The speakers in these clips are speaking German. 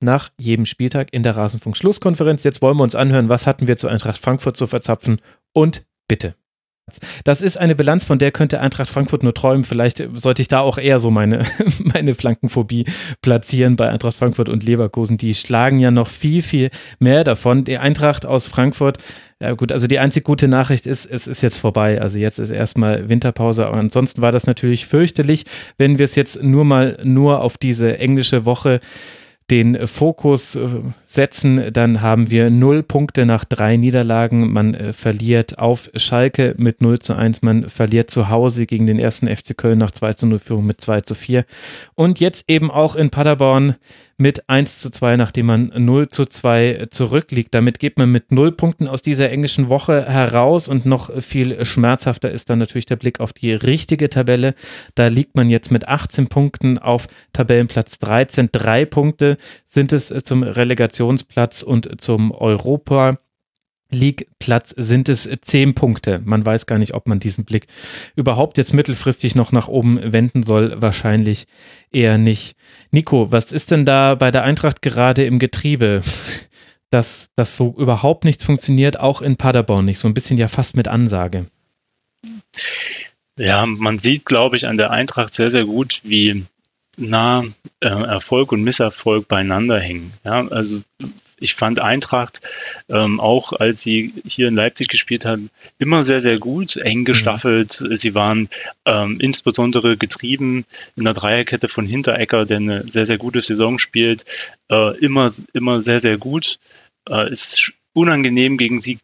nach jedem Spieltag in der Rasenfunk-Schlusskonferenz. Jetzt wollen wir uns anhören, was hatten wir zu Eintracht Frankfurt zu verzapfen und bitte. Das ist eine Bilanz, von der könnte Eintracht Frankfurt nur träumen. Vielleicht sollte ich da auch eher so meine, meine Flankenphobie platzieren bei Eintracht Frankfurt und Leverkusen. Die schlagen ja noch viel, viel mehr davon. Die Eintracht aus Frankfurt, ja gut, also die einzig gute Nachricht ist, es ist jetzt vorbei. Also jetzt ist erstmal Winterpause. Aber ansonsten war das natürlich fürchterlich, wenn wir es jetzt nur mal nur auf diese englische Woche den Fokus äh, setzen, dann haben wir null Punkte nach drei Niederlagen. Man äh, verliert auf Schalke mit 0 zu 1, man verliert zu Hause gegen den ersten FC Köln nach 2 zu 0 Führung mit 2 zu 4. Und jetzt eben auch in Paderborn mit 1 zu 2, nachdem man 0 zu 2 zurückliegt. Damit geht man mit 0 Punkten aus dieser englischen Woche heraus und noch viel schmerzhafter ist dann natürlich der Blick auf die richtige Tabelle. Da liegt man jetzt mit 18 Punkten auf Tabellenplatz 13. Drei Punkte sind es zum Relegationsplatz und zum Europa. League-Platz sind es zehn Punkte. Man weiß gar nicht, ob man diesen Blick überhaupt jetzt mittelfristig noch nach oben wenden soll. Wahrscheinlich eher nicht. Nico, was ist denn da bei der Eintracht gerade im Getriebe, dass das so überhaupt nicht funktioniert, auch in Paderborn nicht? So ein bisschen ja fast mit Ansage. Ja, man sieht, glaube ich, an der Eintracht sehr, sehr gut, wie nah äh, Erfolg und Misserfolg beieinander hängen. Ja, also ich fand Eintracht ähm, auch, als sie hier in Leipzig gespielt haben, immer sehr, sehr gut, eng mhm. gestaffelt. Mhm. Sie waren ähm, insbesondere getrieben in der Dreierkette von Hinterecker, der eine sehr, sehr gute Saison spielt, äh, immer, immer sehr, sehr gut. Äh, ist unangenehm gegen sie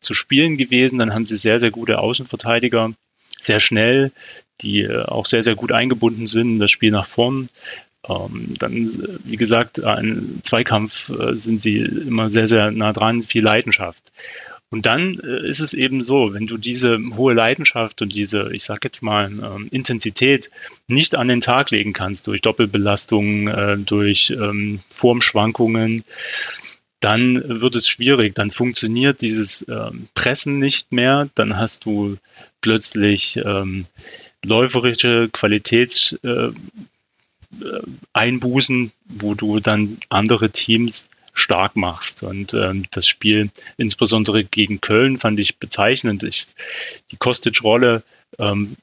zu spielen gewesen. Dann haben sie sehr, sehr gute Außenverteidiger, sehr schnell, die äh, auch sehr, sehr gut eingebunden sind in das Spiel nach vorn. Ähm, dann, wie gesagt, ein Zweikampf äh, sind sie immer sehr, sehr nah dran, viel Leidenschaft. Und dann äh, ist es eben so, wenn du diese hohe Leidenschaft und diese, ich sag jetzt mal, ähm, Intensität nicht an den Tag legen kannst durch Doppelbelastung, äh, durch ähm, Formschwankungen, dann wird es schwierig. Dann funktioniert dieses ähm, Pressen nicht mehr. Dann hast du plötzlich ähm, läuferische Qualitäts, äh, äh, Einbußen, wo du dann andere Teams stark machst. Und ähm, das Spiel, insbesondere gegen Köln, fand ich bezeichnend. Ich, die Kostic-Rolle ähm,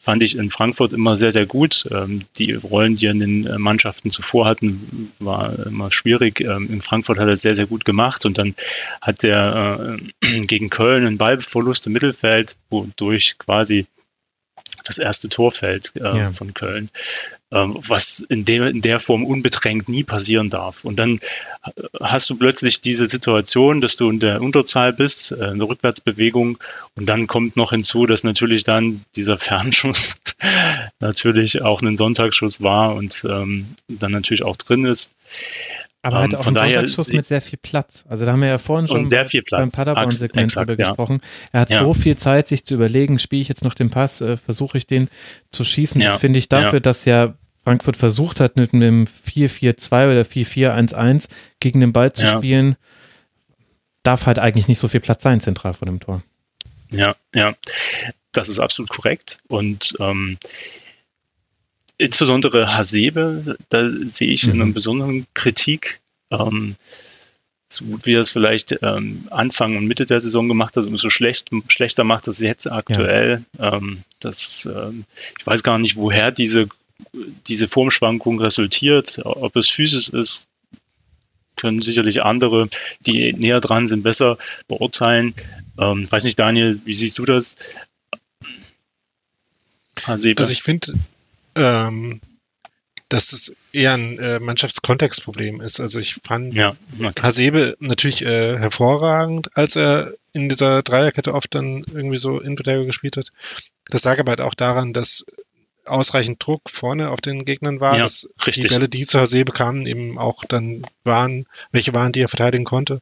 fand ich in Frankfurt immer sehr, sehr gut. Ähm, die Rollen, die er in den äh, Mannschaften zuvor hatten, war immer schwierig. Ähm, in Frankfurt hat er sehr, sehr gut gemacht und dann hat er äh, gegen Köln einen Ballverlust im Mittelfeld, wodurch quasi das erste Tor fällt äh, ja. von Köln, ähm, was in, dem, in der Form unbedrängt nie passieren darf. Und dann hast du plötzlich diese Situation, dass du in der Unterzahl bist, äh, in der Rückwärtsbewegung, und dann kommt noch hinzu, dass natürlich dann dieser Fernschuss natürlich auch ein Sonntagsschuss war und ähm, dann natürlich auch drin ist. Aber hat ähm, auch einen daher, Sonntagsschuss mit sehr viel Platz. Also da haben wir ja vorhin schon beim Paderborn-Segment drüber ja. gesprochen. Er hat ja. so viel Zeit, sich zu überlegen, spiele ich jetzt noch den Pass, äh, versuche ich den zu schießen. Ja. Das finde ich dafür, dass ja Frankfurt versucht hat, mit einem 4-4-2 oder 4-4-1-1 gegen den Ball zu spielen, darf halt eigentlich nicht so viel Platz sein, zentral vor dem Tor. Ja, ja, das ist absolut korrekt. Und ähm, insbesondere Hasebe, da sehe ich mhm. in einer besonderen Kritik. Ähm, so gut wie er es vielleicht ähm, Anfang und Mitte der Saison gemacht hat, umso schlecht, schlechter macht das jetzt aktuell. Ja. Ähm, das, ähm, ich weiß gar nicht, woher diese, diese Formschwankung resultiert. Ob es Physis ist, können sicherlich andere, die näher dran sind, besser beurteilen. Ähm, weiß nicht, Daniel, wie siehst du das? Hasebe. Also ich finde, ähm, dass es eher ein äh, Mannschaftskontextproblem ist. Also ich fand Ja, okay. Hasebe natürlich äh, hervorragend, als er in dieser Dreierkette oft dann irgendwie so Innenverteidiger gespielt hat. Das lag aber halt auch daran, dass ausreichend Druck vorne auf den Gegnern war, Ja, dass die richtig. Bälle, die zu Hasebe kamen, eben auch dann waren, welche waren, die er verteidigen konnte.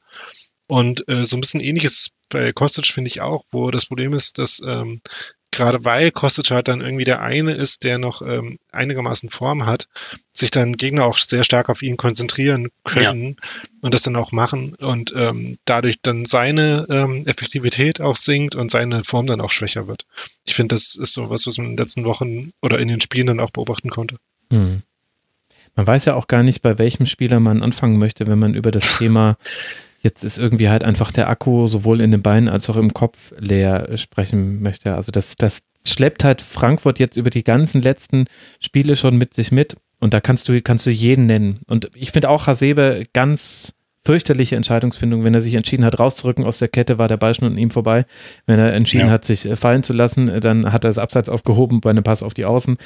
Und äh, so ein bisschen ähnliches bei Kostic finde ich auch, wo das Problem ist, dass ähm, gerade weil Kostic halt dann irgendwie der eine ist, der noch ähm, einigermaßen Form hat, sich dann Gegner auch sehr stark auf ihn konzentrieren können und das dann auch machen und ähm, dadurch dann seine ähm, Effektivität auch sinkt und seine Form dann auch schwächer wird. Ich finde, das ist so was, was man in den letzten Wochen oder in den Spielen dann auch beobachten konnte. Hm. Man weiß ja auch gar nicht, bei welchem Spieler man anfangen möchte, wenn man über das Thema jetzt ist irgendwie halt einfach der Akku sowohl in den Beinen als auch im Kopf leer sprechen möchte. Also das, das schleppt halt Frankfurt jetzt über die ganzen letzten Spiele schon mit sich mit und da kannst du, kannst du jeden nennen. Und ich finde auch Hasebe ganz fürchterliche Entscheidungsfindung. Wenn er sich entschieden hat, rauszurücken aus der Kette, war der Ball schon an ihm vorbei. Wenn er entschieden Ja. hat, sich äh, fallen zu lassen, äh, dann hat er das Abseits aufgehoben bei einem Pass auf die Außen.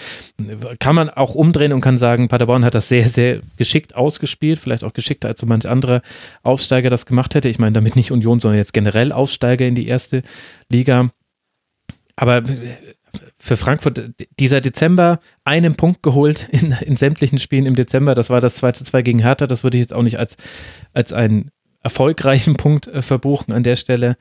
Kann man auch umdrehen und kann sagen, Paderborn hat das sehr, sehr geschickt ausgespielt, vielleicht auch geschickter als so manch anderer Aufsteiger das gemacht hätte. Ich meine damit nicht Union, sondern jetzt generell Aufsteiger in die erste Liga. Aber äh, für Frankfurt, dieser Dezember, einen Punkt geholt in, in sämtlichen Spielen im Dezember, das war das 2 zu 2 gegen Hertha, das würde ich jetzt auch nicht als, als einen erfolgreichen Punkt äh, verbuchen an der Stelle.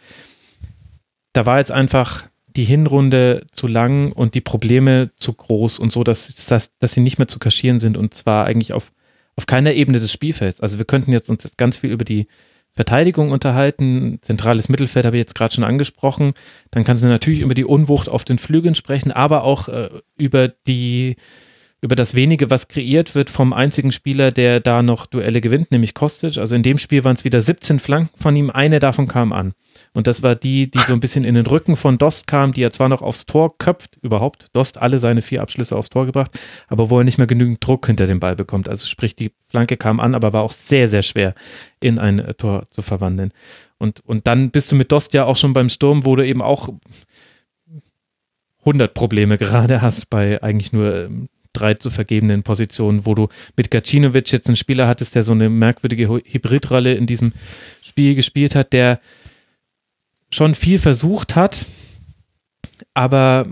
Da war jetzt einfach die Hinrunde zu lang und die Probleme zu groß und so, dass, dass, dass sie nicht mehr zu kaschieren sind und zwar eigentlich auf, auf keiner Ebene des Spielfelds. Also wir könnten jetzt uns jetzt ganz viel über die Verteidigung unterhalten. Zentrales Mittelfeld habe ich jetzt gerade schon angesprochen. Dann kannst du natürlich über die Unwucht auf den Flügeln sprechen, aber auch äh, über die über das wenige, was kreiert wird vom einzigen Spieler, der da noch Duelle gewinnt, nämlich Kostic. Also in dem Spiel waren es wieder 17 Flanken von ihm, eine davon kam an. Und das war die, die so ein bisschen in den Rücken von Dost kam, die er zwar noch aufs Tor köpft, überhaupt. Dost alle seine vier Abschlüsse aufs Tor gebracht, aber wo er nicht mehr genügend Druck hinter dem Ball bekommt. Also sprich, die Flanke kam an, aber war auch sehr, sehr schwer in ein äh, Tor zu verwandeln. Und, und dann bist du mit Dost ja auch schon beim Sturm, wo du eben auch 100 Probleme gerade hast bei eigentlich nur ähm, drei zu vergebenen Positionen, wo du mit Gacinovic jetzt einen Spieler hattest, der so eine merkwürdige Hy- Hybridrolle in diesem Spiel gespielt hat, der schon viel versucht hat, aber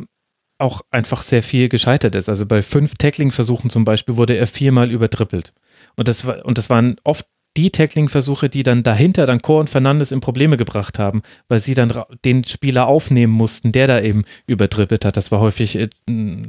auch einfach sehr viel gescheitert ist. Also bei fünf Tackling-Versuchen zum Beispiel wurde er viermal übertrippelt. Und das, war, und das waren oft die Tackling-Versuche, die dann dahinter dann Chor und Fernandes in Probleme gebracht haben, weil sie dann den Spieler aufnehmen mussten, der da eben übertrippelt hat. Das war häufig äh,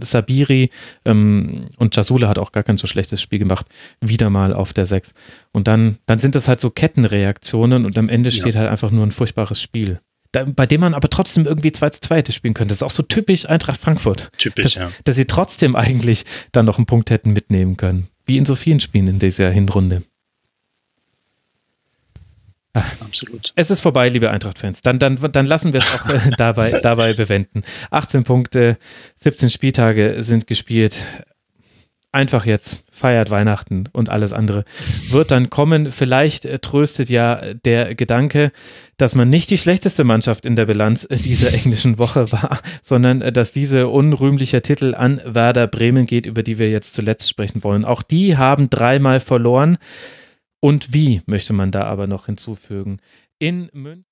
Sabiri ähm, und Jasula hat auch gar kein so schlechtes Spiel gemacht. Wieder mal auf der Sechs. Und dann, dann sind das halt so Kettenreaktionen und am Ende steht halt einfach nur ein furchtbares Spiel. Da, bei dem man aber trotzdem irgendwie 2 zu 2 hätte spielen können. Das ist auch so typisch Eintracht Frankfurt. Typisch, dass, ja. dass sie trotzdem eigentlich dann noch einen Punkt hätten mitnehmen können. Wie in so vielen Spielen in dieser Hinrunde. Absolut. Es ist vorbei, liebe Eintracht-Fans. Dann, dann, dann lassen wir es auch äh, dabei, dabei bewenden. 18 Punkte, 17 Spieltage sind gespielt. Einfach jetzt feiert Weihnachten und alles andere wird dann kommen. Vielleicht äh, tröstet ja der Gedanke, dass man nicht die schlechteste Mannschaft in der Bilanz äh, dieser englischen Woche war, sondern äh, dass diese unrühmliche Titel an Werder Bremen geht, über die wir jetzt zuletzt sprechen wollen. Auch die haben dreimal verloren. Und wie möchte man da aber noch hinzufügen? In München.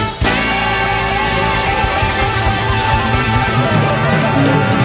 Thank you.